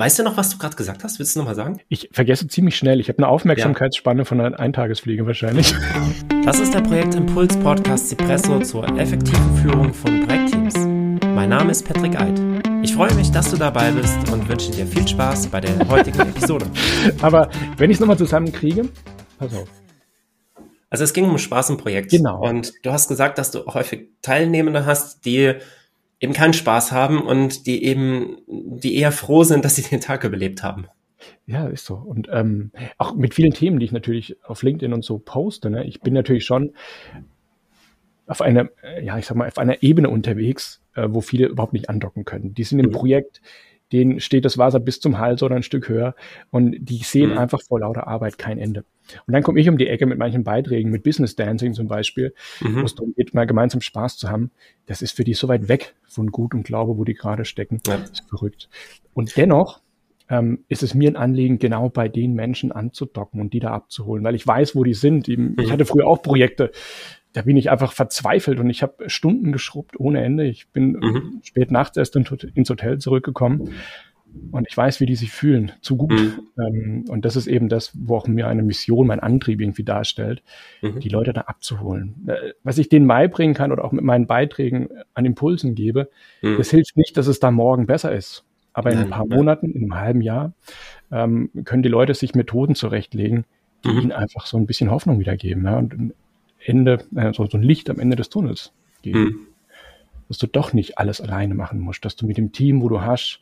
weißt du noch, was du gerade gesagt hast? Willst du noch mal sagen? Ich vergesse ziemlich schnell. Ich habe eine Aufmerksamkeitsspanne ja. von einer Eintagesfliege wahrscheinlich. Das ist der Projektimpuls Podcast Cipresso zur effektiven Führung von Projektteams. Mein Name ist Patrick Eid. Ich freue mich, dass du dabei bist und wünsche dir viel Spaß bei der heutigen Episode. Aber wenn ich es nochmal zusammenkriege, pass auf. Also es ging um Spaß im Projekt. Genau. Und du hast gesagt, dass du häufig Teilnehmende hast, die eben keinen Spaß haben und die eben, die eher froh sind, dass sie den Tag überlebt haben. Ja, ist so. Und ähm, auch mit vielen Themen, die ich natürlich auf LinkedIn und so poste. Ne? Ich bin natürlich schon auf einer, ja, ich sag mal, auf einer Ebene unterwegs, äh, wo viele überhaupt nicht andocken können. Die sind im mhm. Projekt, denen steht das Wasser bis zum Hals oder ein Stück höher und die sehen mhm. einfach vor lauter Arbeit kein Ende. Und dann komme ich um die Ecke mit manchen Beiträgen, mit Business Dancing zum Beispiel, mhm. wo es darum geht, mal gemeinsam Spaß zu haben. Das ist für die so weit weg von Gut und Glaube, wo die gerade stecken. Ja. Das ist verrückt. Und dennoch ähm, ist es mir ein Anliegen, genau bei den Menschen anzudocken und die da abzuholen, weil ich weiß, wo die sind. Ich mhm. hatte früher auch Projekte, da bin ich einfach verzweifelt und ich habe Stunden geschrubbt ohne Ende. Ich bin mhm. spät nachts erst ins Hotel zurückgekommen und ich weiß, wie die sich fühlen, zu gut. Mhm. Ähm, und das ist eben das, wo auch mir eine Mission, mein Antrieb irgendwie darstellt, mhm. die Leute da abzuholen. Äh, was ich denen beibringen kann oder auch mit meinen Beiträgen an Impulsen gebe, mhm. das hilft nicht, dass es da morgen besser ist. Aber in ein paar Monaten, in einem halben Jahr, ähm, können die Leute sich Methoden zurechtlegen, die mhm. ihnen einfach so ein bisschen Hoffnung wiedergeben. Ja? Und Ende, äh, so, so ein Licht am Ende des Tunnels geben. Mhm. Dass du doch nicht alles alleine machen musst, dass du mit dem Team, wo du hast,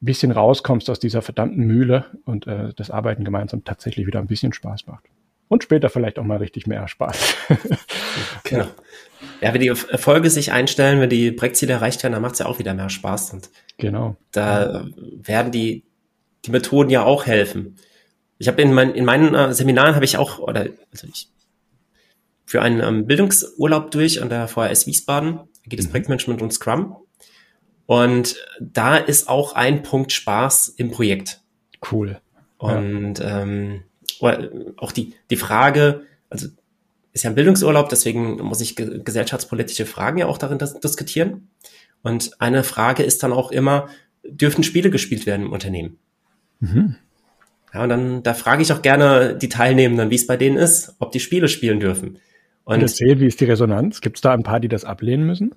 ein bisschen rauskommst aus dieser verdammten Mühle und äh, das Arbeiten gemeinsam tatsächlich wieder ein bisschen Spaß macht. Und später vielleicht auch mal richtig mehr Spaß. genau. Ja, wenn die Erfolge sich einstellen, wenn die Projektziele erreicht werden, dann macht es ja auch wieder mehr Spaß. Und genau. Da werden die, die Methoden ja auch helfen. Ich habe in, mein, in meinen äh, Seminaren habe ich auch, oder also ich für einen ähm, Bildungsurlaub durch an der VHS Wiesbaden. Da geht es mhm. Projektmanagement und Scrum. Und da ist auch ein Punkt Spaß im Projekt. Cool. Und ja. ähm, auch die, die Frage, also ist ja ein Bildungsurlaub, deswegen muss ich ge gesellschaftspolitische Fragen ja auch darin diskutieren. Und eine Frage ist dann auch immer, dürfen Spiele gespielt werden im Unternehmen? Mhm. Ja, und dann, da frage ich auch gerne die Teilnehmenden, wie es bei denen ist, ob die Spiele spielen dürfen. Und erzähl, wie ist die Resonanz? Gibt es da ein paar, die das ablehnen müssen?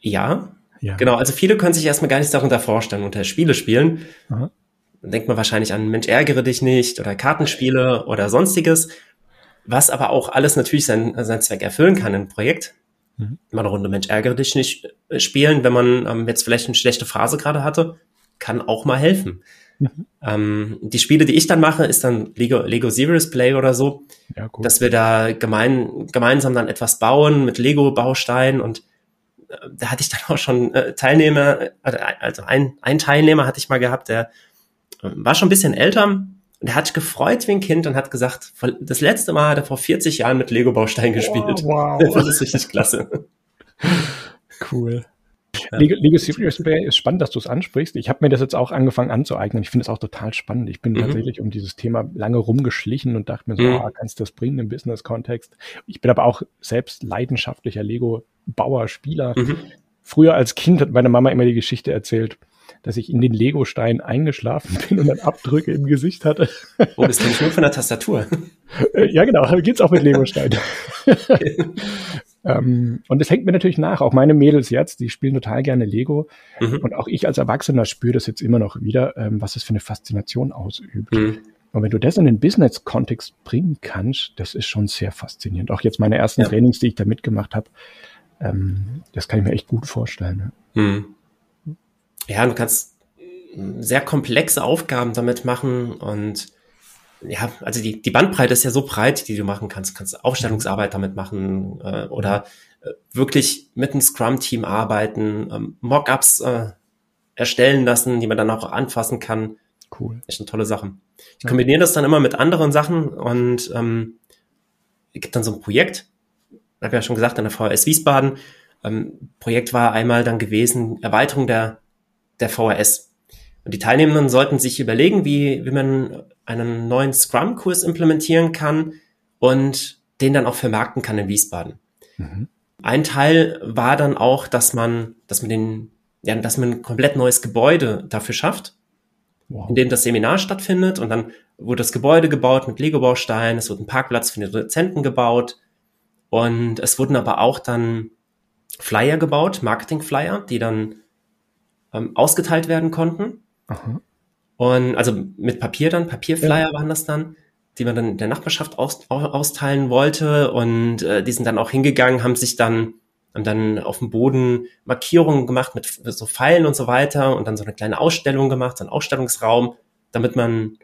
Ja, ja. Genau, also viele können sich erstmal gar nichts darunter vorstellen, unter Spiele spielen. Aha. Dann denkt man wahrscheinlich an Mensch, ärgere dich nicht oder Kartenspiele oder sonstiges, was aber auch alles natürlich seinen, seinen Zweck erfüllen kann im Projekt. Mhm. Mal eine Runde Mensch, ärgere dich nicht äh, spielen, wenn man ähm, jetzt vielleicht eine schlechte Phase gerade hatte, kann auch mal helfen. Mhm. Ähm, die Spiele, die ich dann mache, ist dann Lego, Lego Serious Play oder so, ja, dass wir da gemein, gemeinsam dann etwas bauen mit Lego-Bausteinen und äh, da hatte ich dann auch schon äh, Teilnehmer, also ein, ein Teilnehmer hatte ich mal gehabt, der äh, war schon ein bisschen älter und der hat gefreut wie ein Kind und hat gesagt, das letzte Mal hat er vor 40 Jahren mit Lego-Bausteinen gespielt. Wow, wow. Das ist richtig klasse. Cool. Ja. Lego Serious ist spannend, dass du es ansprichst. Ich habe mir das jetzt auch angefangen anzueignen. Ich finde es auch total spannend. Ich bin mhm. tatsächlich um dieses Thema lange rumgeschlichen und dachte mir so, mhm. oh, kannst du das bringen im Business-Kontext? Ich bin aber auch selbst leidenschaftlicher Lego-Bauer, Spieler. Mhm. Früher als Kind hat meine Mama immer die Geschichte erzählt, dass ich in den Lego-Stein eingeschlafen bin und dann Abdrücke im Gesicht hatte. Oh, das kenne ich nur von der Tastatur. ja, genau, geht's auch mit Lego-Stein. Ähm, und das hängt mir natürlich nach. Auch meine Mädels jetzt, die spielen total gerne Lego. Mhm. Und auch ich als Erwachsener spüre das jetzt immer noch wieder, ähm, was es für eine Faszination ausübt. Mhm. Und wenn du das in den Business-Kontext bringen kannst, das ist schon sehr faszinierend. Auch jetzt meine ersten ja. Trainings, die ich da mitgemacht habe, ähm, das kann ich mir echt gut vorstellen. Ne? Mhm. Ja, du kannst sehr komplexe Aufgaben damit machen und ja, also die, die Bandbreite ist ja so breit, die du machen kannst. Du kannst Aufstellungsarbeit damit machen äh, oder äh, wirklich mit einem Scrum-Team arbeiten, ähm, Mockups äh, erstellen lassen, die man dann auch anfassen kann. Cool. Echt eine tolle Sache. Ich kombiniere das dann immer mit anderen Sachen und ähm, es gibt dann so ein Projekt, ich habe ja schon gesagt, an der VHS Wiesbaden. Ähm, Projekt war einmal dann gewesen, Erweiterung der, der VHS. Und die Teilnehmenden sollten sich überlegen, wie, wie man einen neuen Scrum-Kurs implementieren kann und den dann auch vermarkten kann in Wiesbaden. Mhm. Ein Teil war dann auch, dass man, dass man den, ja, dass man ein komplett neues Gebäude dafür schafft. wow. in dem das Seminar stattfindet und dann wurde das Gebäude gebaut mit Lego-Bausteinen, es wurde ein Parkplatz für die Dozenten gebaut und es wurden aber auch dann Flyer gebaut, Marketing-Flyer, die dann ähm, ausgeteilt werden konnten. Aha. Und also mit Papier dann, Papierflyer ja. waren das dann, die man dann der Nachbarschaft aus, austeilen wollte. Und äh, die sind dann auch hingegangen, haben sich dann, haben dann auf dem Boden Markierungen gemacht mit so Pfeilen und so weiter und dann so eine kleine Ausstellung gemacht, so einen Ausstellungsraum, damit man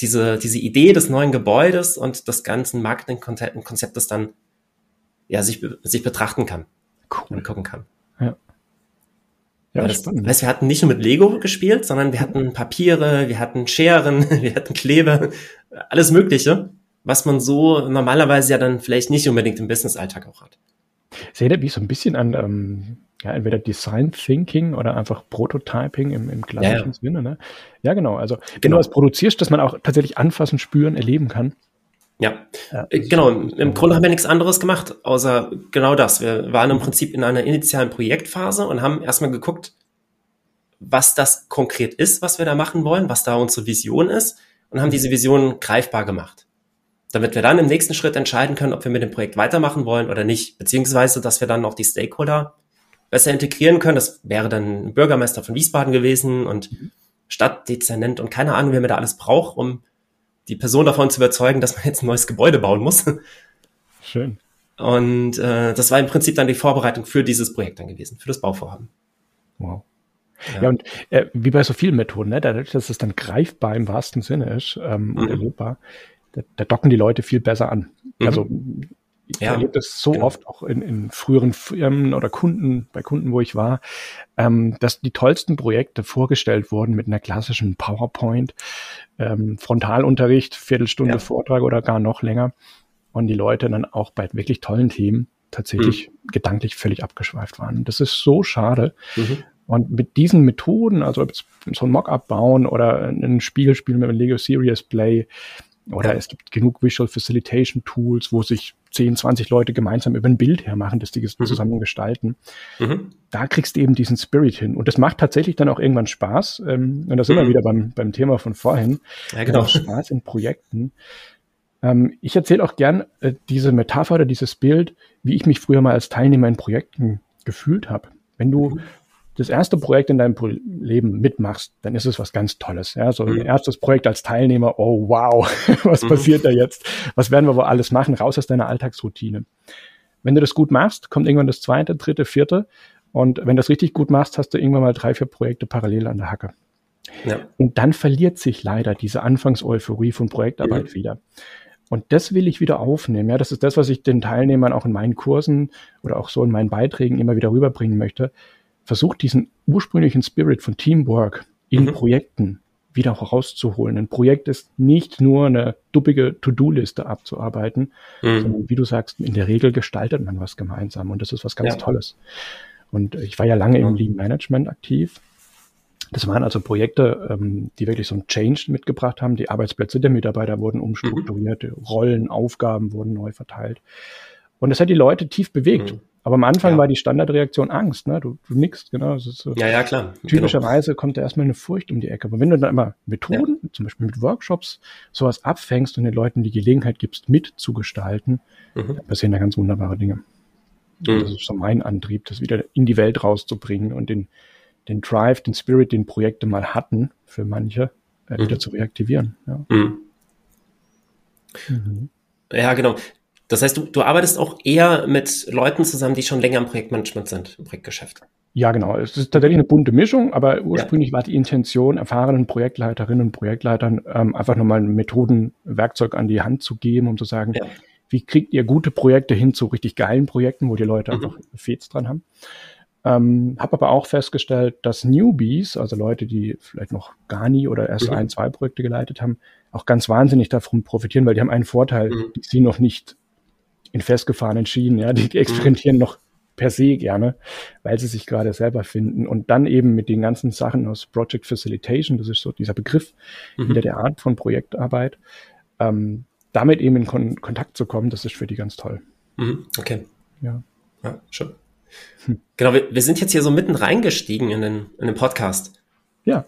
diese, diese Idee des neuen Gebäudes und des ganzen Marketingkonzeptes dann ja, sich, sich betrachten kann cool. und gucken kann. Ja. Ja, das heißt, wir hatten nicht nur mit Lego gespielt, sondern wir hatten Papiere, wir hatten Scheren, wir hatten Klebe, alles Mögliche, was man so normalerweise ja dann vielleicht nicht unbedingt im Business-Alltag auch hat. Das erinnert mich so ein bisschen an ähm, ja, entweder Design Thinking oder einfach Prototyping im, im klassischen ja, ja. Sinne. Ne? Ja, genau. Also wenn genau. du was produzierst, dass man auch tatsächlich anfassen, spüren, erleben kann. Ja, ja äh, genau. Im Grunde haben wir nichts anderes gemacht, außer genau das. Wir waren im Prinzip in einer initialen Projektphase und haben erstmal geguckt, was das konkret ist, was wir da machen wollen, was da unsere Vision ist und haben diese Vision greifbar gemacht. Damit wir dann im nächsten Schritt entscheiden können, ob wir mit dem Projekt weitermachen wollen oder nicht, beziehungsweise, dass wir dann auch die Stakeholder besser integrieren können. Das wäre dann Bürgermeister von Wiesbaden gewesen und Stadtdezernent und keine Ahnung, wer mir da alles braucht, um die Person davon zu überzeugen, dass man jetzt ein neues Gebäude bauen muss. Schön. Und äh, das war im Prinzip dann die Vorbereitung für dieses Projekt dann gewesen, für das Bauvorhaben. Wow. Ja, ja und äh, wie bei so vielen Methoden, ne, dadurch, dass es dann greifbar im wahrsten Sinne ist ähm, und mhm. erlebbar, da, da, docken die Leute viel besser an. Mhm. Also ich ja, erlebe das so genau. oft auch in, in früheren Firmen oder Kunden, bei Kunden, wo ich war, ähm, dass die tollsten Projekte vorgestellt wurden mit einer klassischen PowerPoint, ähm, Frontalunterricht, Viertelstunde ja. Vortrag oder gar noch länger. Und die Leute dann auch bei wirklich tollen Themen tatsächlich mhm. gedanklich völlig abgeschweift waren. Das ist so schade. Mhm. Und mit diesen Methoden, also so ein Mockup bauen oder ein Spiel spielen mit einem Lego Serious Play, oder es gibt genug Visual Facilitation Tools, wo sich 10, 20 Leute gemeinsam über ein Bild hermachen, das die mhm. zusammen gestalten. Mhm. Da kriegst du eben diesen Spirit hin. Und das macht tatsächlich dann auch irgendwann Spaß. Ähm, und da sind mhm. wir wieder beim, beim Thema von vorhin. Ja, genau. Spaß in Projekten. Ähm, ich erzähle auch gern äh, diese Metapher oder dieses Bild, wie ich mich früher mal als Teilnehmer in Projekten gefühlt habe. Wenn du mhm das erste Projekt in deinem Leben mitmachst, dann ist es was ganz Tolles. Ja, so ein mhm. erstes Projekt als Teilnehmer, oh wow, was mhm. passiert da jetzt? Was werden wir wohl alles machen? Raus aus deiner Alltagsroutine. Wenn du das gut machst, kommt irgendwann das zweite, dritte, vierte. Und wenn du das richtig gut machst, hast du irgendwann mal drei, vier Projekte parallel an der Hacke. Ja. Und dann verliert sich leider diese Anfangseuphorie von Projektarbeit mhm. wieder. Und das will ich wieder aufnehmen. Ja, das ist das, was ich den Teilnehmern auch in meinen Kursen oder auch so in meinen Beiträgen immer wieder rüberbringen möchte versucht diesen ursprünglichen Spirit von Teamwork in mhm. Projekten wieder herauszuholen. Ein Projekt ist nicht nur eine duppige To-Do-Liste abzuarbeiten, mhm. sondern wie du sagst, in der Regel gestaltet man was gemeinsam und das ist was ganz ja. Tolles. Und ich war ja lange ja. im Lean Management aktiv. Das waren also Projekte, ähm, die wirklich so ein Change mitgebracht haben. Die Arbeitsplätze der Mitarbeiter wurden umstrukturiert, mhm. Rollen, Aufgaben wurden neu verteilt. Und das hat die Leute tief bewegt. Aber am Anfang ja. war die Standardreaktion Angst, ne? Du, du nix, genau. So, ja, ja, klar. Typischerweise genau. kommt da erstmal eine Furcht um die Ecke. Aber wenn du dann immer Methoden, ja. zum Beispiel mit Workshops, sowas abfängst und den Leuten die Gelegenheit gibst, mitzugestalten, mhm. dann passieren da ganz wunderbare Dinge. Mhm. Das ist so mein Antrieb, das wieder in die Welt rauszubringen und den, den Drive, den Spirit, den Projekte mal hatten, für manche, äh, mhm. wieder zu reaktivieren. Ja. Mhm. Mhm. Ja, genau. Das heißt, du, du arbeitest auch eher mit Leuten zusammen, die schon länger im Projektmanagement sind, im Projektgeschäft. Ja, genau. Es ist tatsächlich eine bunte Mischung, aber ursprünglich ja. war die Intention, erfahrenen Projektleiterinnen und Projektleitern ähm, einfach nochmal ein Methodenwerkzeug an die Hand zu geben, um zu sagen, ja. wie kriegt ihr gute Projekte hin zu richtig geilen Projekten, wo die Leute mhm. einfach Fets dran haben. Ähm, habe aber auch festgestellt, dass Newbies, also Leute, die vielleicht noch gar nie oder erst mhm. ein, zwei Projekte geleitet haben, auch ganz wahnsinnig davon profitieren, weil die haben einen Vorteil, mhm. die sie noch nicht in festgefahrenen Schienen, ja, die experimentieren mhm. noch per se gerne, weil sie sich gerade selber finden und dann eben mit den ganzen Sachen aus Project Facilitation, das ist so dieser Begriff mhm. hinter der Art von Projektarbeit, ähm, damit eben in Kon Kontakt zu kommen, das ist für die ganz toll. Mhm. Okay. Ja. Ja, schon. Hm. Genau, wir, wir sind jetzt hier so mitten reingestiegen in den, in den Podcast. Ja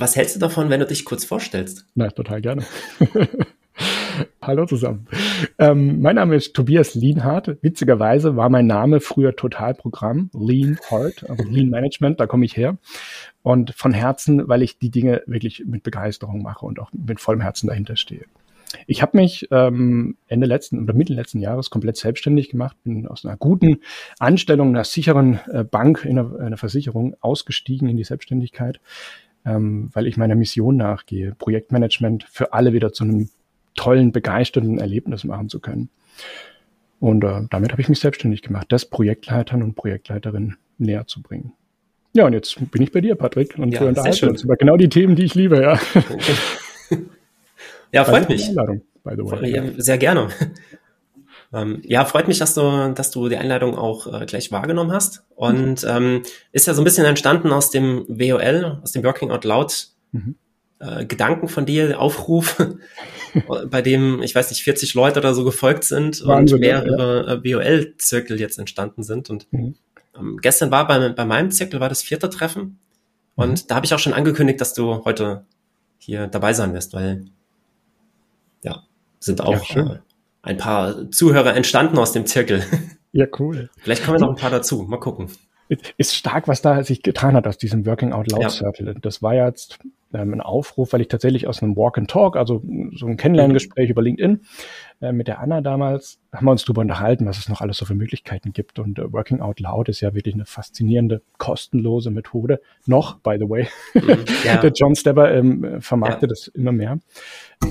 was hältst du davon, wenn du dich kurz vorstellst? Na, total gerne. Hallo zusammen. Ähm, mein Name ist Tobias Lienhardt. Witzigerweise war mein Name früher Totalprogramm, Lean Heart, also Lean Management, da komme ich her. Und von Herzen, weil ich die Dinge wirklich mit Begeisterung mache und auch mit vollem Herzen dahinter stehe. Ich habe mich ähm, Ende letzten oder Mitte letzten Jahres komplett selbstständig gemacht, bin aus einer guten Anstellung, einer sicheren äh, Bank in einer, einer, Versicherung ausgestiegen in die Selbstständigkeit, ähm, weil ich meiner Mission nachgehe, Projektmanagement für alle wieder zu einem tollen, begeisternden Erlebnis machen zu können. Und äh, damit habe ich mich selbstständig gemacht, das Projektleitern und Projektleiterinnen näher zu bringen. Ja, und jetzt bin ich bei dir, Patrick, und ja, wir unterhalten uns über genau die Themen, die ich liebe, ja. ja, freut mich. Ja, sehr gerne. Ähm, ja, freut mich, dass du, dass du die Einladung auch äh, gleich wahrgenommen hast. Und mhm. ähm, ist ja so ein bisschen entstanden aus dem WOL, aus dem Working Out Loud mhm. Äh, Gedanken von dir, Aufruf, bei dem, ich weiß nicht, 40 Leute oder so gefolgt sind Wahnsinn, und mehrere ja. Äh, WOL-Zirkel jetzt entstanden sind. Und mhm. ähm, gestern war bei, bei meinem Zirkel war das vierte Treffen. Und mhm. da habe ich auch schon angekündigt, dass du heute hier dabei sein wirst, weil ja, sind auch ja, äh, ein paar Zuhörer entstanden aus dem Zirkel. Ja, cool. Vielleicht kommen noch ein paar dazu. Mal gucken. Ist stark, was da sich getan hat aus diesem Working Out Loud Circle. Das war jetzt ähm, ein Aufruf, weil ich tatsächlich aus einem Walk and Talk, also so ein Kennenlerngespräch über LinkedIn äh, mit der Anna damals, haben wir uns darüber unterhalten, was es noch alles so für Möglichkeiten gibt. Und äh, Working Out Loud ist ja wirklich eine faszinierende, kostenlose Methode. Noch, by the way. Mhm, ja. der John Stepper ähm, vermarktet ja. das immer mehr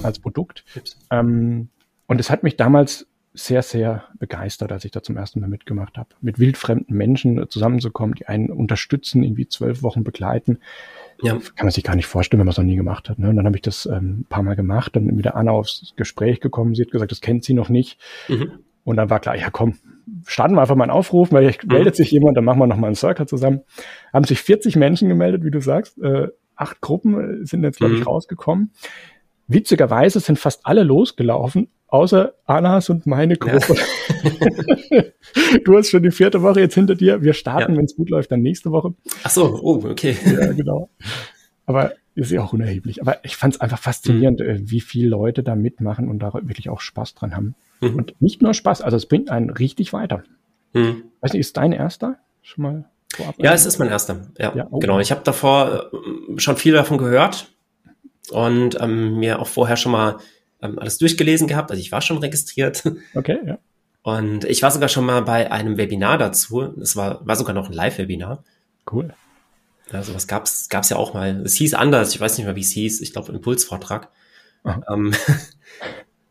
als Produkt. Ähm, und es hat mich damals sehr, sehr begeistert, als ich da zum ersten Mal mitgemacht habe. Mit wildfremden Menschen zusammenzukommen, die einen unterstützen, irgendwie zwölf Wochen begleiten. Ja. Kann man sich gar nicht vorstellen, wenn man es noch nie gemacht hat. Ne? Und dann habe ich das ähm, ein paar Mal gemacht, dann mit der Anna aufs Gespräch gekommen. Sie hat gesagt, das kennt sie noch nicht. Mhm. Und dann war klar, ja komm, starten wir einfach mal einen Aufruf, weil mhm. meldet sich jemand, dann machen wir noch mal einen Circle zusammen. Haben sich 40 Menschen gemeldet, wie du sagst. Äh, acht Gruppen sind jetzt, glaube ich, mhm. rausgekommen. Witzigerweise sind fast alle losgelaufen, außer Annas und meine Gruppe. Ja. du hast schon die vierte Woche jetzt hinter dir. Wir starten, ja. wenn es gut läuft, dann nächste Woche. Ach so, oh, okay. Ja, genau. Aber ist ja auch unerheblich. Aber ich fand es einfach faszinierend, mhm. wie viele Leute da mitmachen und da wirklich auch Spaß dran haben. Mhm. Und nicht nur Spaß, also es bringt einen richtig weiter. Mhm. Weiß nicht, ist dein erster schon mal vorab? Ja, es ist mein erster. Ja, ja oh. genau. Ich habe davor äh, schon viel davon gehört und ähm, mir auch vorher schon mal ähm, alles durchgelesen gehabt. Also ich war schon registriert. Okay, ja. Und ich war sogar schon mal bei einem Webinar dazu. Es war, war sogar noch ein Live-Webinar. Cool. Also was gab's, gab's ja auch mal. Es hieß anders, ich weiß nicht mehr, wie es hieß. Ich glaube, Impulsvortrag. Ähm,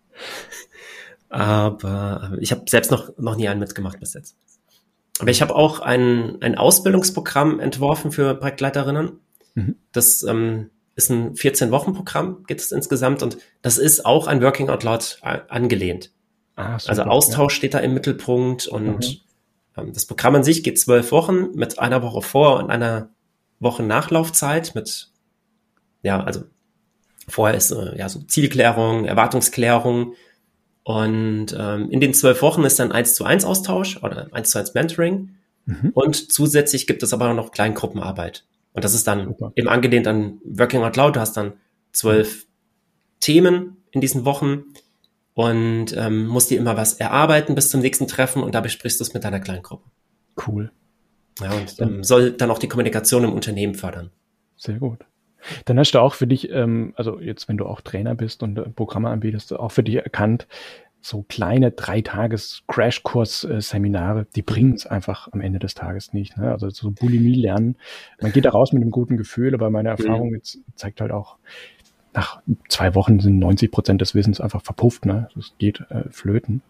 aber ich habe selbst noch, noch nie einen mitgemacht bis jetzt. Aber ich habe auch ein, ein Ausbildungsprogramm entworfen für Projektleiterinnen. Mhm. Das ähm, ist ein 14-Wochen-Programm, geht es insgesamt und das ist auch an Working Out Loud angelehnt. Ah, super, also Austausch ja. steht da im Mittelpunkt und mhm. ähm, das Programm an sich geht zwölf Wochen mit einer Woche vor und einer Woche Nachlaufzeit mit, ja, also vorher ist äh, ja so Zielklärung, Erwartungsklärung und ähm, in den zwölf Wochen ist dann eins zu eins Austausch oder eins zu eins Mentoring mhm. und zusätzlich gibt es aber noch Kleingruppenarbeit. Und das ist dann Super. eben angelehnt an Working Out Loud. Du hast dann zwölf Themen in diesen Wochen und ähm, musst dir immer was erarbeiten bis zum nächsten Treffen und da besprichst du es mit deiner kleinen Gruppe. Cool. Ja, und ähm, soll dann auch die Kommunikation im Unternehmen fördern. Sehr gut. Dann hast du auch für dich, ähm, also jetzt, wenn du auch Trainer bist und äh, Programme anbietest, auch für dich erkannt, so kleine drei Tages Crashkurs-Seminare, die bringen es einfach am Ende des Tages nicht. Ne? Also so Bulimie lernen. Man geht da raus mit einem guten Gefühl, aber meine Erfahrung jetzt zeigt halt auch, nach zwei Wochen sind 90 Prozent des Wissens einfach verpufft. Ne? Das geht äh, flöten.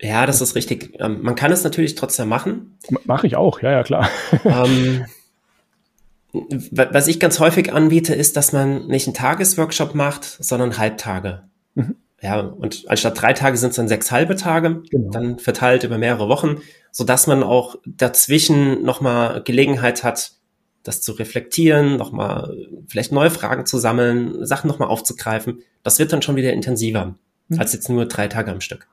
Ja, das ist richtig. Ähm, man kann es natürlich trotzdem machen. Mache ich auch, ja, ja, klar. Ähm, was ich ganz häufig anbiete, ist, dass man nicht einen Tagesworkshop macht, sondern Halbtage. Mhm. Ja, und anstatt drei Tage sind es dann sechs halbe Tage, genau. dann verteilt über mehrere Wochen, so dass man auch dazwischen nochmal Gelegenheit hat, das zu reflektieren, nochmal vielleicht neue Fragen zu sammeln, Sachen nochmal aufzugreifen. Das wird dann schon wieder intensiver, mhm. als jetzt nur drei Tage am Stück.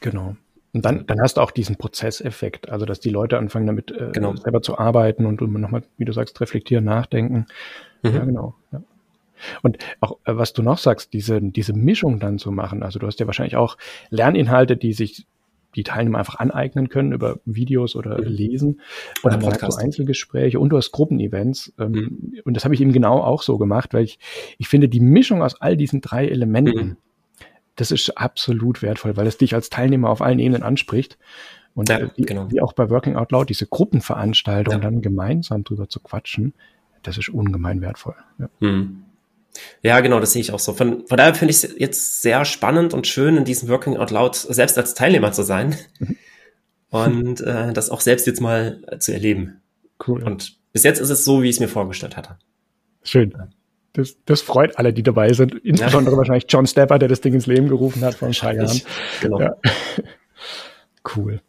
Genau. Und dann, dann hast du auch diesen Prozesseffekt, also dass die Leute anfangen damit äh, genau. selber zu arbeiten und nochmal, wie du sagst, reflektieren, nachdenken. Mhm. Ja, genau. Ja. Und auch, äh, was du noch sagst, diese, diese Mischung dann zu machen. Also du hast ja wahrscheinlich auch Lerninhalte, die sich die Teilnehmer einfach aneignen können über Videos oder mhm. lesen. Oder Podcast. Einzelgespräche und du hast Gruppenevents. Ähm, mhm. Und das habe ich eben genau auch so gemacht, weil ich, ich finde, die Mischung aus all diesen drei Elementen, mhm. das ist absolut wertvoll, weil es dich als Teilnehmer auf allen Ebenen anspricht. Und ja, wie, genau. wie auch bei Working Out Loud, diese Gruppenveranstaltung ja. dann gemeinsam drüber zu quatschen, das ist ungemein wertvoll. Ja. Ja, genau, das sehe ich auch so. Von, von daher finde ich es jetzt sehr spannend und schön, in diesem Working Out Loud selbst als Teilnehmer zu sein und äh, das auch selbst jetzt mal zu erleben. Cool. Und bis jetzt ist es so, wie ich es mir vorgestellt hatte. Schön. Das, das freut alle, die dabei sind. Insbesondere ja. wahrscheinlich John Stepper, der das Ding ins Leben gerufen hat vor ein paar Jahren. Genau. Ja. Cool.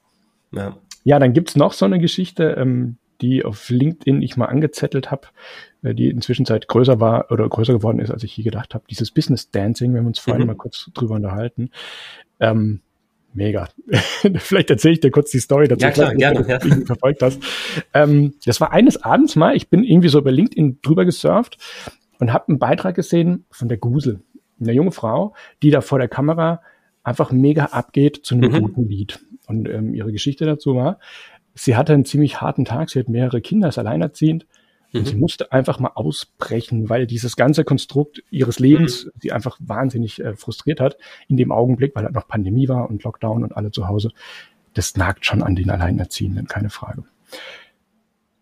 Ja. ja, dann gibt's noch so eine Geschichte, ähm, die auf LinkedIn ich mal angezettelt habe, äh, die inzwischen Zeit größer war oder größer geworden ist, als ich je gedacht habe. Dieses Business Dancing, wir haben uns vorhin mhm. mal kurz drüber unterhalten. Ähm, mega. Vielleicht erzähle ich dir kurz die Story dazu, ja, klar, gerne, du ja. verfolgt hast. Ähm, das war eines Abends mal, ich bin irgendwie so über LinkedIn drüber gesurft und habe einen Beitrag gesehen von der Gusel, eine junge Frau, die da vor der Kamera einfach mega abgeht zu einem mhm. guten Lied. Und ähm, ihre Geschichte dazu war, sie hatte einen ziemlich harten Tag, sie hat mehrere Kinder, ist alleinerziehend und sie mhm. musste einfach mal ausbrechen, weil dieses ganze Konstrukt ihres Lebens mhm. sie einfach wahnsinnig äh, frustriert hat in dem Augenblick, weil halt noch Pandemie war und Lockdown und alle zu Hause. Das nagt schon an den Alleinerziehenden, keine Frage.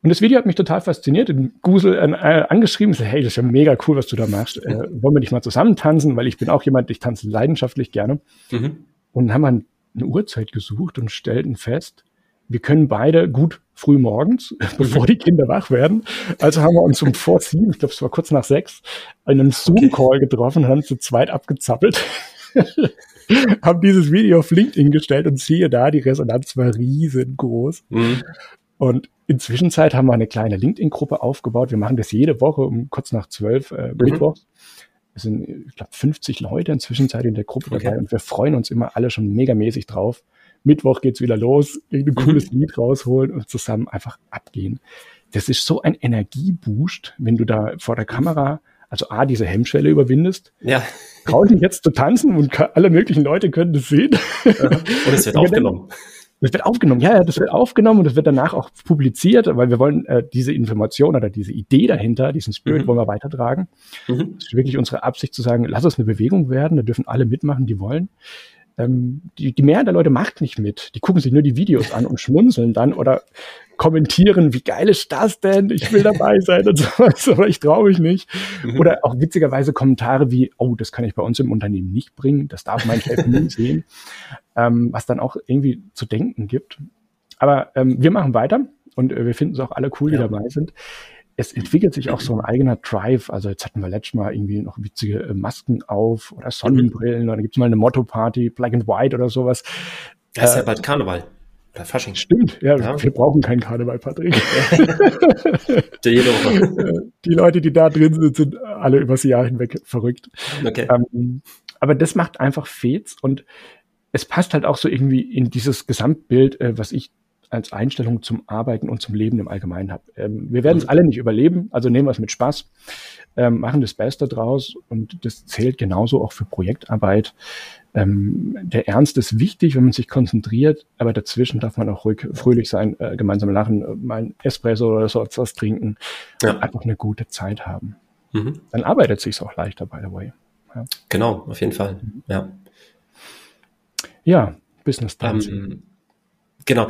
Und das Video hat mich total fasziniert. Gusel äh, äh, angeschrieben, so, hey, das ist ja mega cool, was du da machst. Äh, wollen wir nicht mal zusammen tanzen? Weil ich bin auch jemand, ich tanze leidenschaftlich gerne. Mhm. Und dann haben wir eine Uhrzeit gesucht und stellten fest, wir können beide gut früh morgens, bevor die Kinder wach werden. Also haben wir uns um vor sieben, ich glaube, es war kurz nach sechs, in einem Zoom-Call getroffen und haben zu zweit abgezappelt. haben dieses Video auf LinkedIn gestellt und siehe da, die Resonanz war riesengroß. Mhm. Und inzwischen haben wir eine kleine LinkedIn-Gruppe aufgebaut. Wir machen das jede Woche um kurz nach zwölf äh, mhm. Mittwochs. Es sind, ich glaube, 50 Leute inzwischen in der Gruppe okay. dabei und wir freuen uns immer alle schon megamäßig drauf, Mittwoch geht's wieder los, irgendein mhm. cooles Lied rausholen und zusammen einfach abgehen. Das ist so ein Energieboost, wenn du da vor der Kamera, also A, diese Hemmschwelle überwindest. Ja. Traue dich jetzt zu tanzen und alle möglichen Leute können das sehen. Und es wird aufgenommen. Das wird aufgenommen, ja, ja, das wird aufgenommen und das wird danach auch publiziert, weil wir wollen äh, diese Information oder diese Idee dahinter, diesen Spirit mhm. wollen wir weitertragen. Mhm. Das ist wirklich unsere Absicht zu sagen, lass uns eine Bewegung werden, da dürfen alle mitmachen, die wollen ähm, die, die Mehrheit der Leute macht nicht mit. Die gucken sich nur die Videos an und schmunzeln dann oder kommentieren, wie geil ist das denn? Ich will dabei sein und sowas, aber ich traue mich nicht. Mhm. Oder auch witzigerweise Kommentare wie, oh, das kann ich bei uns im Unternehmen nicht bringen, das darf mein Chef nie sehen, ähm, was dann auch irgendwie zu denken gibt. Aber ähm, wir machen weiter und äh, wir finden es auch alle cool, die ja. dabei sind es entwickelt sich auch so ein eigener Drive. Also jetzt hatten wir letztes Mal irgendwie noch witzige äh, Masken auf oder Sonnenbrillen oder gibt's mal eine Motto-Party, Black and White oder sowas. Das ist äh, ja bald Karneval. Oder Fasching. Stimmt, ja, ja, wir brauchen keinen Karneval, Patrick. die Leute, die da drin sind, sind alle übers Jahr hinweg verrückt. Okay. Ähm, aber das macht einfach Fets und es passt halt auch so irgendwie in dieses Gesamtbild, äh, was ich als Einstellung zum Arbeiten und zum Leben im Allgemeinen habe. Ähm, wir werden es mhm. alle nicht überleben, also nehmen wir es mit Spaß, ähm, machen das Beste draus und das zählt genauso auch für Projektarbeit. Ähm, der Ernst ist wichtig, wenn man sich konzentriert, aber dazwischen darf man auch ruhig fröhlich sein, äh, gemeinsam lachen, äh, mal ein Espresso oder so was trinken, ja. einfach eine gute Zeit haben. Mhm. Dann arbeitet es sich auch leichter, by the way. Ja. Genau, auf jeden Fall. Mhm. Ja. Ja, Business Dancing. Ähm, genau.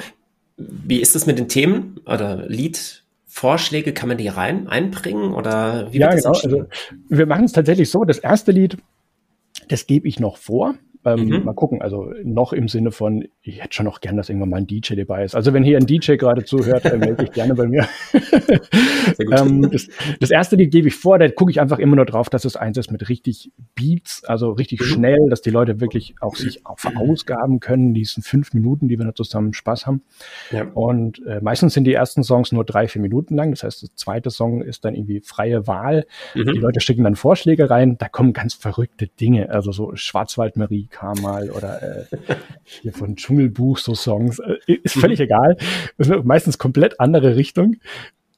Wie ist es mit den Themen oder Liedvorschläge? Kann man die rein einbringen oder wie Ja, genau. Also, wir machen es tatsächlich so. Das erste Lied, das gebe ich noch vor. Ähm, mhm. Mal gucken, also noch im Sinne von, ich hätte schon noch gern, dass irgendwann mal ein DJ dabei ist. Also wenn hier ein DJ gerade zuhört, dann melde ich gerne bei mir. ähm, das, das, erste Lied gebe ich vor, da gucke ich einfach immer nur drauf, dass es eins ist mit richtig Beats, also richtig mhm. schnell, dass die Leute wirklich auch sich auch verausgaben können, diesen fünf Minuten, die wir da zusammen Spaß haben. Ja. Und äh, meistens sind die ersten Songs nur drei, vier Minuten lang. Das heißt, der zweite Song ist dann irgendwie freie Wahl. Mhm. Die Leute schicken dann Vorschläge rein, da kommen ganz verrückte Dinge, also so Schwarzwaldmarie kam mal oder äh, hier von Dschungelbuch so Songs. Äh, ist völlig egal. Das ist meistens komplett andere Richtung.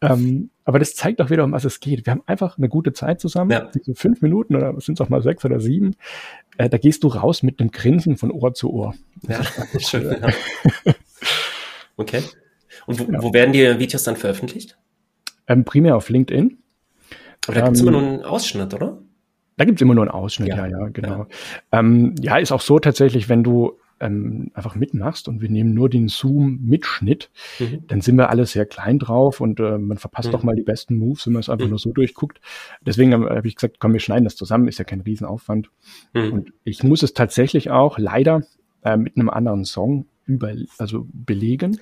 Ähm, aber das zeigt auch wieder, um was es geht. Wir haben einfach eine gute Zeit zusammen. Ja. So fünf Minuten oder sind es auch mal sechs oder sieben. Äh, da gehst du raus mit einem Grinsen von Ohr zu Ohr. Ja, schön. Ja. okay. Und wo, ja. wo, werden die Videos dann veröffentlicht? Ähm, primär auf LinkedIn. Aber da gibt es ähm, immer nur einen Ausschnitt, oder? Da gibt es immer nur einen Ausschnitt, ja, ja, ja genau. Ja. Ähm, ja, ist auch so tatsächlich, wenn du ähm, einfach mitmachst und wir nehmen nur den Zoom-Mitschnitt, mhm. dann sind wir alle sehr klein drauf und äh, man verpasst mhm. doch mal die besten Moves, wenn man es einfach mhm. nur so durchguckt. Deswegen habe hab ich gesagt, komm, wir schneiden das zusammen, ist ja kein Riesenaufwand. Mhm. Und ich muss es tatsächlich auch leider äh, mit einem anderen Song über, also belegen,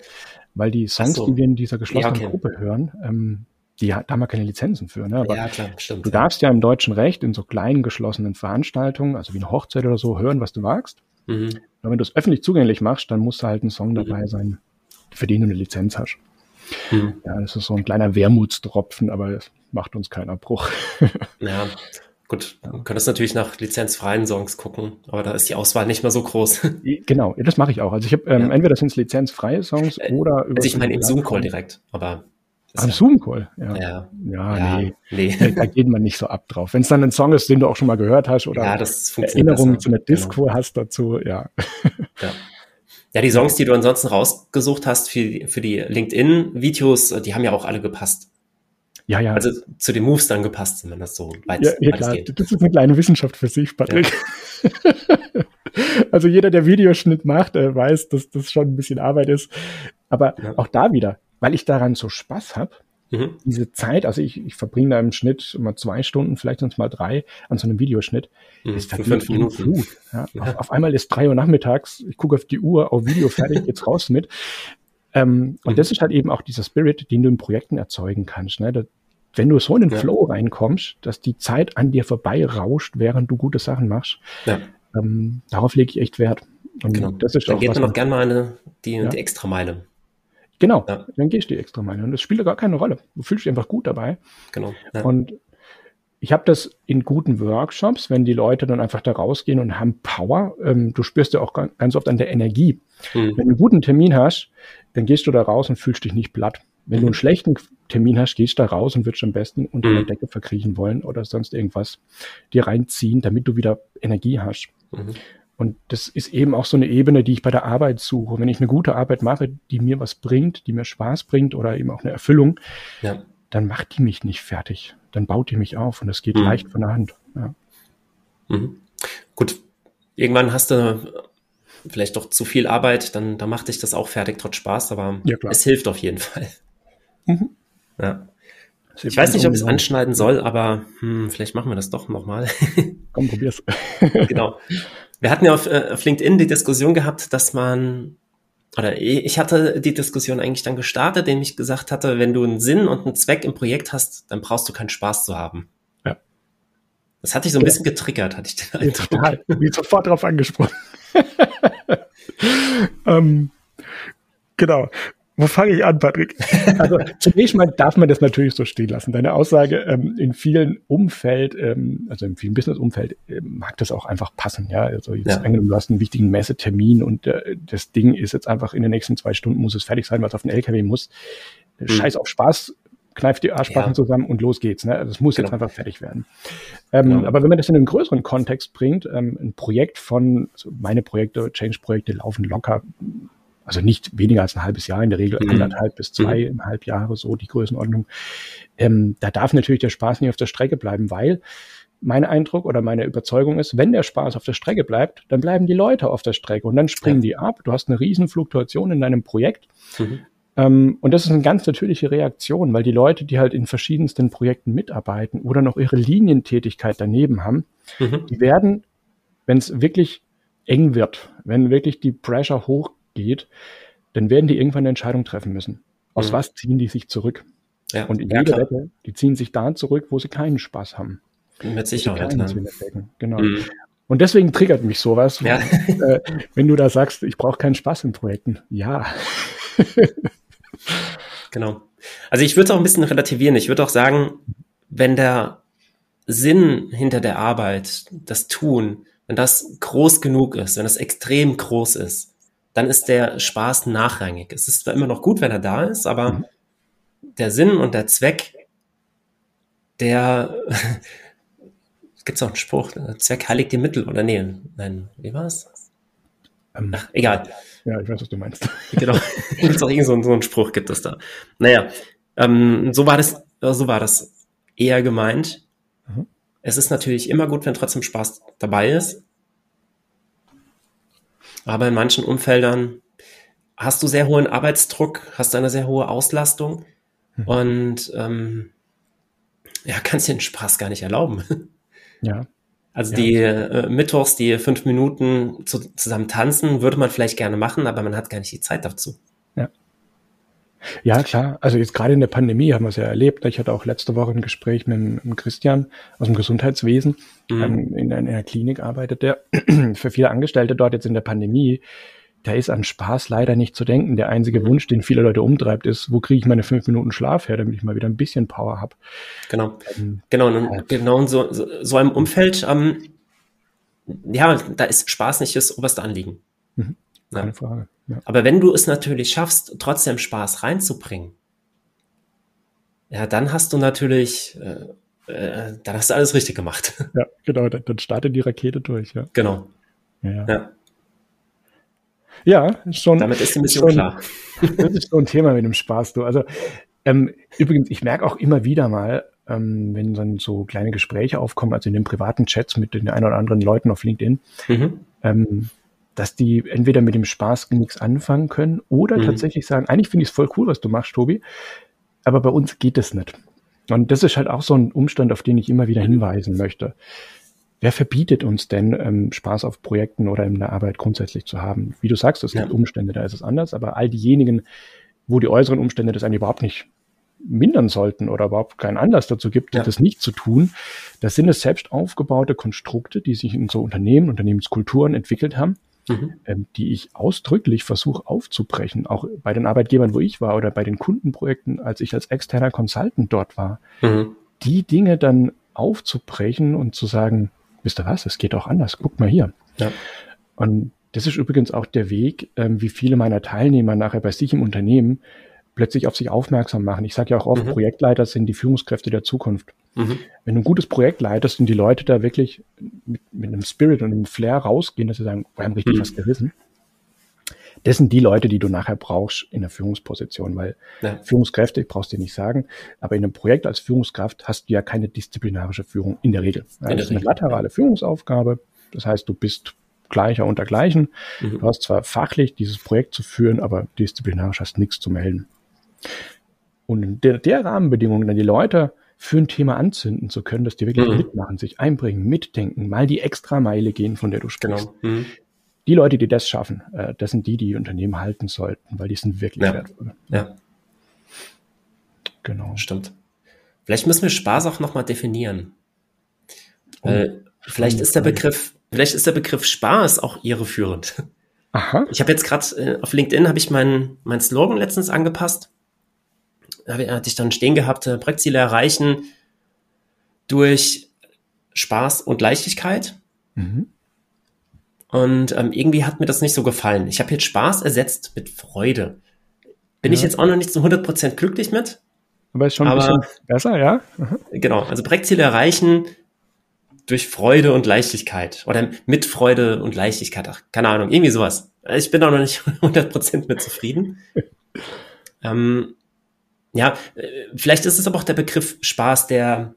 weil die Songs, so. die wir in dieser geschlossenen ja, okay. Gruppe hören, ähm, die haben wir keine Lizenzen für. Ne? Aber ja, klar, stimmt. Du darfst ja im deutschen Recht in so kleinen geschlossenen Veranstaltungen, also wie eine Hochzeit oder so, hören, was du magst. Mhm. Aber wenn du es öffentlich zugänglich machst, dann muss da halt ein Song mhm. dabei sein, für den du eine Lizenz hast. Mhm. Ja, das ist so ein kleiner Wermutstropfen, aber es macht uns keinen Abbruch. ja, gut. Du könntest natürlich nach lizenzfreien Songs gucken, aber da ist die Auswahl nicht mehr so groß. Genau, das mache ich auch. Also ich habe ähm, ja. entweder sind es lizenzfreie Songs äh, oder über. Also ich meine im Zoom-Call direkt, aber am Zoom-Call, ja. Ja, ja, ja nee. nee. Da geht man nicht so ab drauf. Wenn es dann ein Song ist, den du auch schon mal gehört hast oder ja, Erinnerungen zu einer. Disco genau. hast dazu, ja. ja. Ja, die Songs, die du ansonsten rausgesucht hast für, für die LinkedIn-Videos, die haben ja auch alle gepasst. Ja, ja. Also zu den Moves dann gepasst, wenn man das so weit, ja, ja, klar. Geht. Das ist eine kleine Wissenschaft für sich, Patrick. Ja. also jeder, der Videoschnitt macht, äh, weiß, dass das schon ein bisschen Arbeit ist. Aber ja. auch da wieder, weil ich daran so Spaß habe, mhm. diese Zeit, also ich, ich verbringe da im Schnitt immer zwei Stunden, vielleicht sonst mal drei an so einem Videoschnitt, mhm. ist fünf Minuten. Flut. Ja, ja. Auf, auf, einmal ist drei Uhr nachmittags, ich gucke auf die Uhr, auf Video fertig, jetzt raus mit. Ähm, und mhm. das ist halt eben auch dieser Spirit, den du in Projekten erzeugen kannst. Ne? Das, wenn du so in den ja. Flow reinkommst, dass die Zeit an dir vorbei rauscht, während du gute Sachen machst, ja. ähm, darauf lege ich echt Wert. Und genau. das ist Dann auch geht man noch gerne mal eine, die, ja. die extra Meile. Genau, ja. dann gehst du die extra Meile. Und das spielt gar keine Rolle. Du fühlst dich einfach gut dabei. Genau. Ja. Und ich habe das in guten Workshops, wenn die Leute dann einfach da rausgehen und haben Power. Ähm, du spürst ja auch ganz oft an der Energie. Mhm. Wenn du einen guten Termin hast, dann gehst du da raus und fühlst dich nicht platt. Wenn mhm. du einen schlechten Termin hast, gehst du da raus und würdest am besten unter mhm. der Decke verkriechen wollen oder sonst irgendwas dir reinziehen, damit du wieder Energie hast. Mhm. Und das ist eben auch so eine Ebene, die ich bei der Arbeit suche. Wenn ich eine gute Arbeit mache, die mir was bringt, die mir Spaß bringt oder eben auch eine Erfüllung, ja. dann macht die mich nicht fertig. Dann baut die mich auf und das geht mhm. leicht von der Hand. Ja. Mhm. Gut, irgendwann hast du vielleicht doch zu viel Arbeit, dann, dann macht dich das auch fertig, trotz Spaß, aber ja, es hilft auf jeden Fall. Mhm. Ja. Ich weiß nicht, ob ich es anschneiden soll, aber hm, vielleicht machen wir das doch nochmal. Komm, probier's. genau. Wir hatten ja auf, äh, auf LinkedIn die Diskussion gehabt, dass man, oder ich hatte die Diskussion eigentlich dann gestartet, indem ich gesagt hatte, wenn du einen Sinn und einen Zweck im Projekt hast, dann brauchst du keinen Spaß zu haben. Ja. Das hatte ich so ein ja. bisschen getriggert, hatte ich den Eindruck. Total. Ich bin sofort darauf angesprochen. ähm, genau. Wo fange ich an, Patrick? Also zunächst mal darf man das natürlich so stehen lassen. Deine Aussage ähm, in vielen Umfeld, ähm, also in vielen Business-Umfeld, äh, mag das auch einfach passen. Ja, also jetzt ja. angenommen, du hast einen wichtigen Messetermin und äh, das Ding ist jetzt einfach in den nächsten zwei Stunden muss es fertig sein, was auf den LKW muss. Mhm. Scheiß auf Spaß, kneift die Arschbacken ja. zusammen und los geht's. Ne? Das also muss genau. jetzt einfach fertig werden. Ähm, genau. Aber wenn man das in einen größeren Kontext bringt, ähm, ein Projekt von, also meine Projekte, Change-Projekte laufen locker also nicht weniger als ein halbes Jahr, in der Regel mhm. anderthalb bis zweieinhalb mhm. Jahre, so die Größenordnung. Ähm, da darf natürlich der Spaß nicht auf der Strecke bleiben, weil mein Eindruck oder meine Überzeugung ist, wenn der Spaß auf der Strecke bleibt, dann bleiben die Leute auf der Strecke und dann springen ja. die ab. Du hast eine riesen Fluktuation in deinem Projekt. Mhm. Ähm, und das ist eine ganz natürliche Reaktion, weil die Leute, die halt in verschiedensten Projekten mitarbeiten oder noch ihre Linientätigkeit daneben haben, mhm. die werden, wenn es wirklich eng wird, wenn wirklich die Pressure hoch geht, dann werden die irgendwann eine Entscheidung treffen müssen. Aus mhm. was ziehen die sich zurück? Ja, und in ja, jeder Wette, die ziehen sich da zurück, wo sie keinen Spaß haben. Mit Sicherheit. Genau. Mhm. Und deswegen triggert mich sowas, ja. wenn, äh, wenn du da sagst, ich brauche keinen Spaß in Projekten. Ja. genau. Also ich würde es auch ein bisschen relativieren. Ich würde auch sagen, wenn der Sinn hinter der Arbeit, das Tun, wenn das groß genug ist, wenn das extrem groß ist, dann ist der Spaß nachrangig. Es ist zwar immer noch gut, wenn er da ist, aber mhm. der Sinn und der Zweck, der gibt's auch einen Spruch, Zweck heiligt die Mittel, oder nee, nein, wie war's? Ähm, Ach, egal. Ja, ich weiß, was du meinst. Genau. gibt's auch irgend so, so einen Spruch gibt es da. Naja, ähm, so war das, so war das eher gemeint. Mhm. Es ist natürlich immer gut, wenn trotzdem Spaß dabei ist. Aber in manchen Umfeldern hast du sehr hohen Arbeitsdruck, hast eine sehr hohe Auslastung mhm. und ähm, ja, kannst dir den Spaß gar nicht erlauben. Ja. Also ja. die äh, Mittwochs, die fünf Minuten zu, zusammen tanzen, würde man vielleicht gerne machen, aber man hat gar nicht die Zeit dazu. Ja. Klar. Also jetzt gerade in der Pandemie haben wir es ja erlebt. Ich hatte auch letzte Woche ein Gespräch mit, mit Christian aus dem Gesundheitswesen. Mhm. Ähm, in, in einer Klinik arbeitet der für viele Angestellte dort jetzt in der Pandemie da ist an Spaß leider nicht zu denken. Der einzige mhm. Wunsch, den viele Leute umtreibt, ist, wo kriege ich meine fünf Minuten Schlaf her, damit ich mal wieder ein bisschen Power habe. Genau. Ähm, genau, und genau in so, so, so einem Umfeld, ähm, ja, da ist Spaß nicht das oberste Anliegen. Mhm. Keine ja. Frage. Ja. Aber wenn du es natürlich schaffst, trotzdem Spaß reinzubringen, ja, dann hast du natürlich, äh, äh, dann hast du alles richtig gemacht. Ja, genau, dann, dann startet die Rakete durch, ja. Genau. Ja. ja. Ja, schon. Damit ist die Mission klar. Das ist so ein Thema mit dem Spaß, du. Also, ähm, übrigens, ich merke auch immer wieder mal, ähm, wenn dann so kleine Gespräche aufkommen, also in den privaten Chats mit den ein oder anderen Leuten auf LinkedIn, mhm. ähm, dass die entweder mit dem Spaß nichts anfangen können oder mhm. tatsächlich sagen, eigentlich finde ich es voll cool, was du machst, Tobi, aber bei uns geht es nicht. Und das ist halt auch so ein Umstand, auf den ich immer wieder hinweisen möchte. Wer verbietet uns denn, ähm, Spaß auf Projekten oder in der Arbeit grundsätzlich zu haben? Wie du sagst, es gibt ja. Umstände, da ist es anders, aber all diejenigen, wo die äußeren Umstände das eigentlich überhaupt nicht mindern sollten oder überhaupt keinen Anlass dazu gibt, ja. das nicht zu tun, das sind es selbst aufgebaute Konstrukte, die sich in so Unternehmen, Unternehmenskulturen entwickelt haben, mhm. ähm, die ich ausdrücklich versuche aufzubrechen, auch bei den Arbeitgebern, wo ich war oder bei den Kundenprojekten, als ich als externer Consultant dort war, mhm. die Dinge dann aufzubrechen und zu sagen, wisst ihr was, es geht auch anders, guckt mal hier. Ja. Und das ist übrigens auch der Weg, ähm, wie viele meiner Teilnehmer nachher bei sich im Unternehmen plötzlich auf sich aufmerksam machen. Ich sage ja auch oft, mhm. Projektleiter sind die Führungskräfte der Zukunft. Mhm. Wenn du ein gutes Projekt leitest und die Leute da wirklich mit, mit einem Spirit und einem Flair rausgehen, dass sie sagen, wir haben richtig mhm. was gerissen, das sind die Leute, die du nachher brauchst in der Führungsposition, weil ja. Führungskräfte, ich brauchst dir nicht sagen, aber in einem Projekt als Führungskraft hast du ja keine disziplinarische Führung in der Regel. Ja, das ist eine laterale Führungsaufgabe. Das heißt, du bist gleicher unter gleichen. Mhm. Du hast zwar fachlich dieses Projekt zu führen, aber disziplinarisch hast nichts zu melden. Und in der, der Rahmenbedingungen dann die Leute für ein Thema anzünden zu können, dass die wirklich mhm. mitmachen, sich einbringen, mitdenken, mal die extra Meile gehen, von der du sprichst. Genau. Mhm die Leute, die das schaffen, äh, das sind die, die Unternehmen halten sollten, weil die sind wirklich ja. wertvoll. Ja. Genau. Stimmt. Vielleicht müssen wir Spaß auch nochmal definieren. Oh, äh, vielleicht ist der Begriff, vielleicht ist der Begriff Spaß auch irreführend. Aha. Ich habe jetzt gerade äh, auf LinkedIn habe ich meinen mein Slogan letztens angepasst. Hatte ich dann stehen gehabt, äh, Projektziele erreichen durch Spaß und Leichtigkeit. Mhm. Und ähm, irgendwie hat mir das nicht so gefallen. Ich habe jetzt Spaß ersetzt mit Freude. Bin ja. ich jetzt auch noch nicht zu 100% glücklich mit. Aber ist schon ein bisschen besser, ja? Mhm. Genau, also Projektziele erreichen durch Freude und Leichtigkeit oder mit Freude und Leichtigkeit. Ach, keine Ahnung, irgendwie sowas. Ich bin auch noch nicht 100% mit zufrieden. ähm, ja, äh, vielleicht ist es aber auch der Begriff Spaß, der,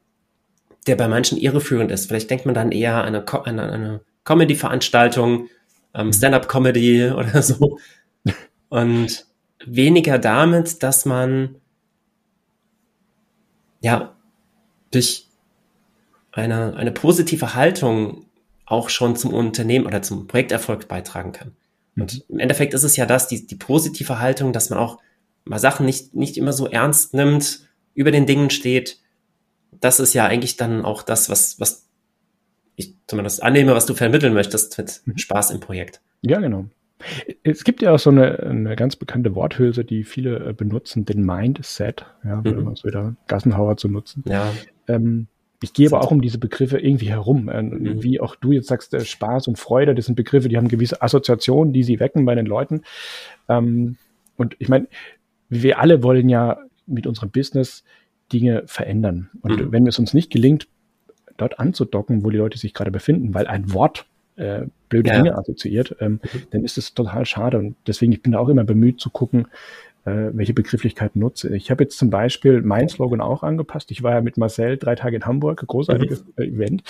der bei manchen irreführend ist. Vielleicht denkt man dann eher an eine, an eine Comedy-Veranstaltung, ähm. Stand-up-Comedy oder so. Und weniger damit, dass man ja durch eine, eine positive Haltung auch schon zum Unternehmen oder zum Projekterfolg beitragen kann. Und mhm. im Endeffekt ist es ja das, die, die positive Haltung, dass man auch mal Sachen nicht, nicht immer so ernst nimmt, über den Dingen steht. Das ist ja eigentlich dann auch das, was, was ich zumindest annehme, was du vermitteln möchtest mit mhm. Spaß im Projekt. Ja, genau. Es gibt ja auch so eine, eine ganz bekannte Worthülse, die viele äh, benutzen, den Mindset, ja, mhm. um es wieder Gassenhauer zu nutzen. Ja. Ähm, ich gehe aber auch um diese Begriffe irgendwie herum. Äh, mhm. Wie auch du jetzt sagst, äh, Spaß und Freude, das sind Begriffe, die haben gewisse Assoziationen, die sie wecken bei den Leuten. Ähm, und ich meine, wir alle wollen ja mit unserem Business Dinge verändern. Und mhm. wenn es uns nicht gelingt, dort anzudocken, wo die Leute sich gerade befinden, weil ein Wort äh, blöde ja. Dinge assoziiert, ähm, mhm. dann ist es total schade. Und deswegen, ich bin da auch immer bemüht zu gucken, äh, welche Begrifflichkeiten nutze. Ich habe jetzt zum Beispiel mein Slogan auch angepasst. Ich war ja mit Marcel drei Tage in Hamburg, großartiges mhm. Event.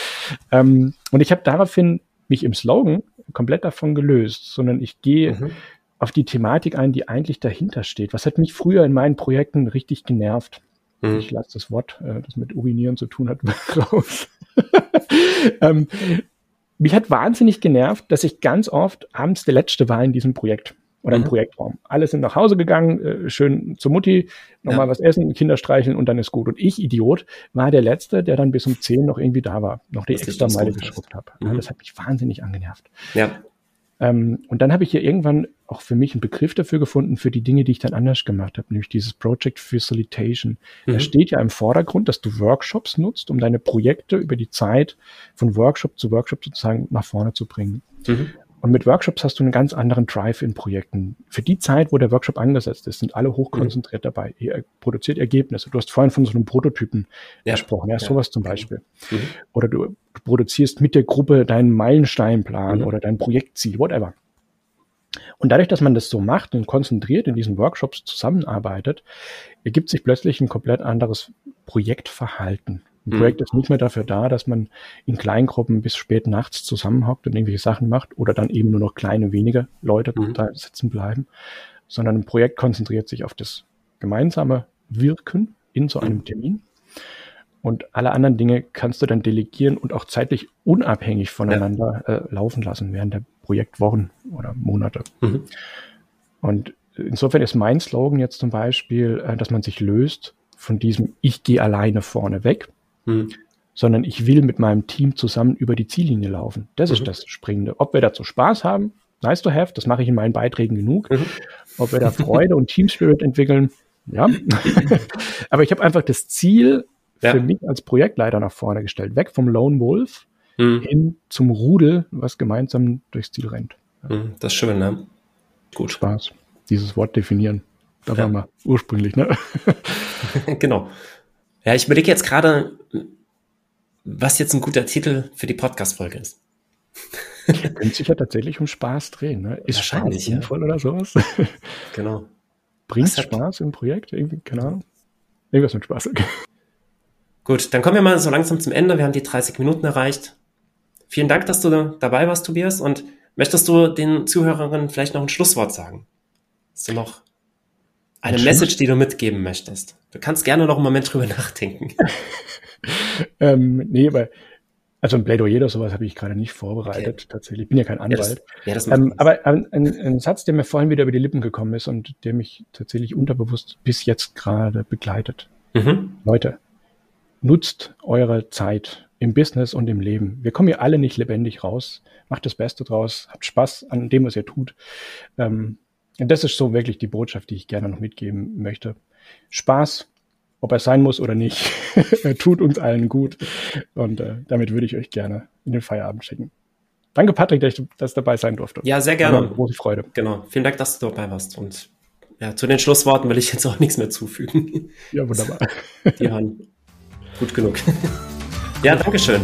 Ähm, und ich habe daraufhin mich im Slogan komplett davon gelöst, sondern ich gehe mhm. Auf die Thematik ein, die eigentlich dahinter steht. Was hat mich früher in meinen Projekten richtig genervt? Mhm. Ich lasse das Wort, äh, das mit Urinieren zu tun hat, raus. ähm, mich hat wahnsinnig genervt, dass ich ganz oft abends der Letzte war in diesem Projekt oder im mhm. Projektraum. Alle sind nach Hause gegangen, äh, schön zur Mutti, nochmal ja. was essen, Kinder streicheln und dann ist gut. Und ich, Idiot, war der Letzte, der dann bis um zehn noch irgendwie da war, noch die das extra Meile geschrubbt habe. Mhm. Ja, das hat mich wahnsinnig angenervt. Ja. Ähm, und dann habe ich hier irgendwann auch für mich einen Begriff dafür gefunden, für die Dinge, die ich dann anders gemacht habe, nämlich dieses Project Facilitation. Mhm. Da steht ja im Vordergrund, dass du Workshops nutzt, um deine Projekte über die Zeit von Workshop zu Workshop sozusagen nach vorne zu bringen. Mhm. Und mit Workshops hast du einen ganz anderen Drive in Projekten. Für die Zeit, wo der Workshop angesetzt ist, sind alle hochkonzentriert mhm. dabei. Er produziert Ergebnisse. Du hast vorhin von so einem Prototypen ja. gesprochen. Ja, ja, sowas zum Beispiel. Mhm. Oder du, du, produzierst mit der Gruppe deinen Meilensteinplan mhm. oder dein Projektziel, whatever. Und dadurch, dass man das so macht und konzentriert in diesen Workshops zusammenarbeitet, ergibt sich plötzlich ein komplett anderes Projektverhalten. Ein Projekt mhm. ist nicht mehr dafür da, dass man in Kleingruppen bis spät nachts zusammenhockt und irgendwelche Sachen macht oder dann eben nur noch kleine, wenige Leute mhm. da sitzen bleiben, sondern ein Projekt konzentriert sich auf das gemeinsame Wirken in so einem mhm. Termin. Und alle anderen Dinge kannst du dann delegieren und auch zeitlich unabhängig voneinander ja. äh, laufen lassen während der Projektwochen oder Monate. Mhm. Und insofern ist mein Slogan jetzt zum Beispiel, äh, dass man sich löst von diesem Ich gehe alleine vorne weg mhm. sondern ich will mit meinem Team zusammen über die Ziellinie laufen. Das mhm. ist das Springende. Ob wir dazu Spaß haben, nice to have, das mache ich in meinen Beiträgen genug. Mhm. Ob wir da Freude und Team Spirit entwickeln, ja. Aber ich habe einfach das Ziel ja. für mich als Projektleiter nach vorne gestellt. Weg vom Lone Wolf mhm. hin zum Rudel, was gemeinsam durchs Ziel rennt. Mhm. Das ist schön, ne? Gut. Spaß. Dieses Wort definieren. Da ja. waren wir ursprünglich, ne? genau. Ja, ich überlege jetzt gerade, was jetzt ein guter Titel für die Podcast-Folge ist. Könnte sich ja tatsächlich um Spaß drehen. Ne? Ist Spaß sinnvoll ja. oder sowas? Genau. Bringt Spaß im Projekt? Irgendwie, keine Ahnung. Irgendwas mit Spaß. Gut, dann kommen wir mal so langsam zum Ende. Wir haben die 30 Minuten erreicht. Vielen Dank, dass du dabei warst, Tobias. Und möchtest du den Zuhörerinnen vielleicht noch ein Schlusswort sagen? Hast du noch eine Message, die du mitgeben möchtest? Du kannst gerne noch einen Moment drüber nachdenken. ähm, nee, aber also ein Plädoyer oder sowas habe ich gerade nicht vorbereitet, okay. tatsächlich. Ich bin ja kein Anwalt. Ja, das, ja, das ähm, aber ein, ein, ein, Satz, der mir vorhin wieder über die Lippen gekommen ist und der mich tatsächlich unterbewusst bis jetzt gerade begleitet. Mhm. Leute, nutzt eure Zeit im Business und im Leben. Wir kommen hier alle nicht lebendig raus. Macht das Beste draus. Habt Spaß an dem, was ihr tut. Ähm, und das ist so wirklich die Botschaft, die ich gerne noch mitgeben möchte. Spaß, ob er sein muss oder nicht, tut uns allen gut. Und äh, damit würde ich euch gerne in den Feierabend schicken. Danke, Patrick, dass ich das dabei sein durfte. Ja, sehr gerne. große Freude. Genau. Vielen Dank, dass du dabei warst. Und ja, zu den Schlussworten will ich jetzt auch nichts mehr zufügen. Ja, wunderbar. Die waren gut genug. ja, Dankeschön.